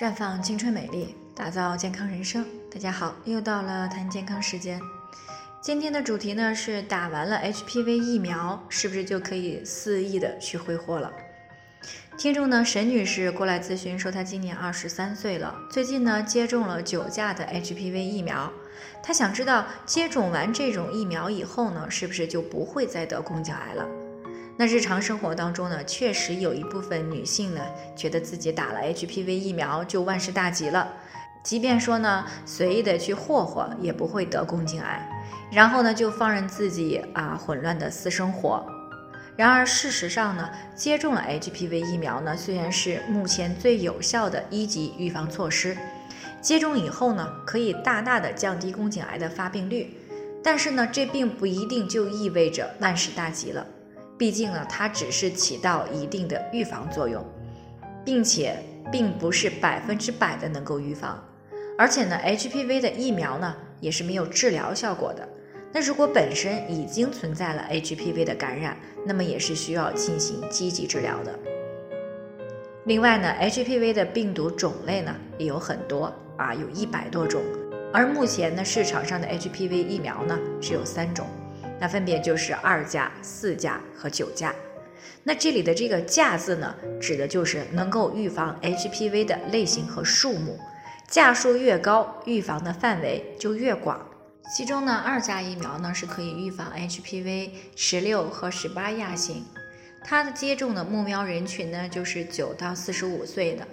绽放青春美丽，打造健康人生。大家好，又到了谈健康时间。今天的主题呢是打完了 HPV 疫苗，是不是就可以肆意的去挥霍了？听众呢沈女士过来咨询说，她今年二十三岁了，最近呢接种了九价的 HPV 疫苗，她想知道接种完这种疫苗以后呢，是不是就不会再得宫颈癌了？那日常生活当中呢，确实有一部分女性呢，觉得自己打了 HPV 疫苗就万事大吉了，即便说呢随意的去霍霍也不会得宫颈癌，然后呢就放任自己啊混乱的私生活。然而事实上呢，接种了 HPV 疫苗呢，虽然是目前最有效的一级预防措施，接种以后呢，可以大大的降低宫颈癌的发病率，但是呢，这并不一定就意味着万事大吉了。毕竟呢，它只是起到一定的预防作用，并且并不是百分之百的能够预防。而且呢，HPV 的疫苗呢也是没有治疗效果的。那如果本身已经存在了 HPV 的感染，那么也是需要进行积极治疗的。另外呢，HPV 的病毒种类呢也有很多啊，有一百多种。而目前呢，市场上的 HPV 疫苗呢只有三种。那分别就是二价、四价和九价。那这里的这个价字呢，指的就是能够预防 HPV 的类型和数目，价数越高，预防的范围就越广。其中呢，二价疫苗呢是可以预防 HPV 十六和十八亚型，它的接种的目标人群呢就是九到四十五岁的。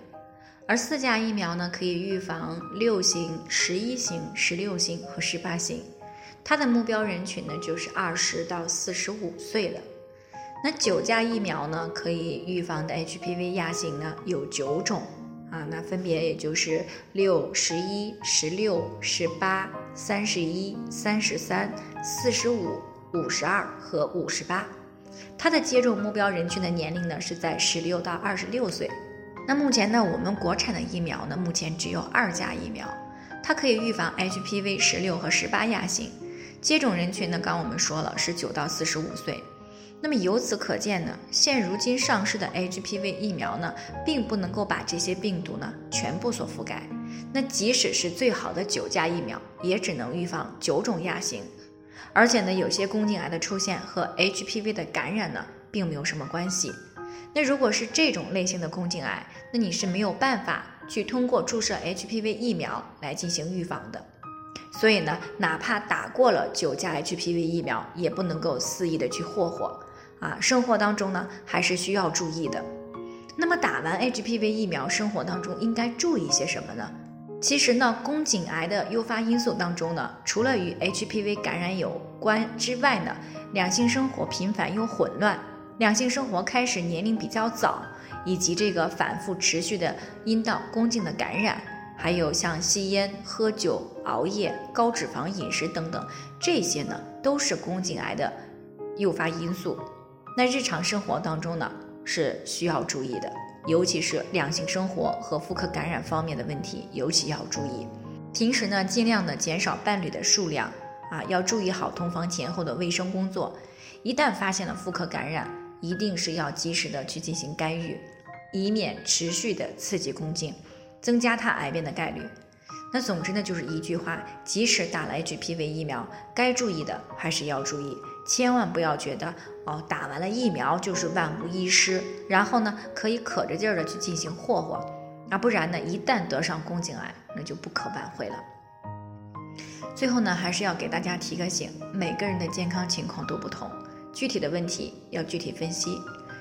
而四价疫苗呢可以预防六型、十一型、十六型和十八型。它的目标人群呢，就是二十到四十五岁的。那九价疫苗呢，可以预防的 HPV 亚型呢有九种啊，那分别也就是六、十一、十六、十八、三十一、三十三、四十五、五十二和五十八。它的接种目标人群的年龄呢是在十六到二十六岁。那目前呢，我们国产的疫苗呢，目前只有二价疫苗，它可以预防 HPV 十六和十八亚型。接种人群呢，刚我们说了是九到四十五岁，那么由此可见呢，现如今上市的 HPV 疫苗呢，并不能够把这些病毒呢全部所覆盖。那即使是最好的九价疫苗，也只能预防九种亚型，而且呢，有些宫颈癌的出现和 HPV 的感染呢，并没有什么关系。那如果是这种类型的宫颈癌，那你是没有办法去通过注射 HPV 疫苗来进行预防的。所以呢，哪怕打过了九价 HPV 疫苗，也不能够肆意的去霍霍啊！生活当中呢，还是需要注意的。那么打完 HPV 疫苗，生活当中应该注意些什么呢？其实呢，宫颈癌的诱发因素当中呢，除了与 HPV 感染有关之外呢，两性生活频繁又混乱，两性生活开始年龄比较早，以及这个反复持续的阴道、宫颈的感染。还有像吸烟、喝酒、熬夜、高脂肪饮食等等，这些呢都是宫颈癌的诱发因素。那日常生活当中呢是需要注意的，尤其是两性生活和妇科感染方面的问题，尤其要注意。平时呢尽量的减少伴侣的数量啊，要注意好同房前后的卫生工作。一旦发现了妇科感染，一定是要及时的去进行干预，以免持续的刺激宫颈。增加它癌变的概率。那总之呢，就是一句话：即使打了 HPV 疫苗，该注意的还是要注意，千万不要觉得哦，打完了疫苗就是万无一失，然后呢，可以可着劲儿的去进行霍霍。那不然呢，一旦得上宫颈癌，那就不可挽回了。最后呢，还是要给大家提个醒：每个人的健康情况都不同，具体的问题要具体分析。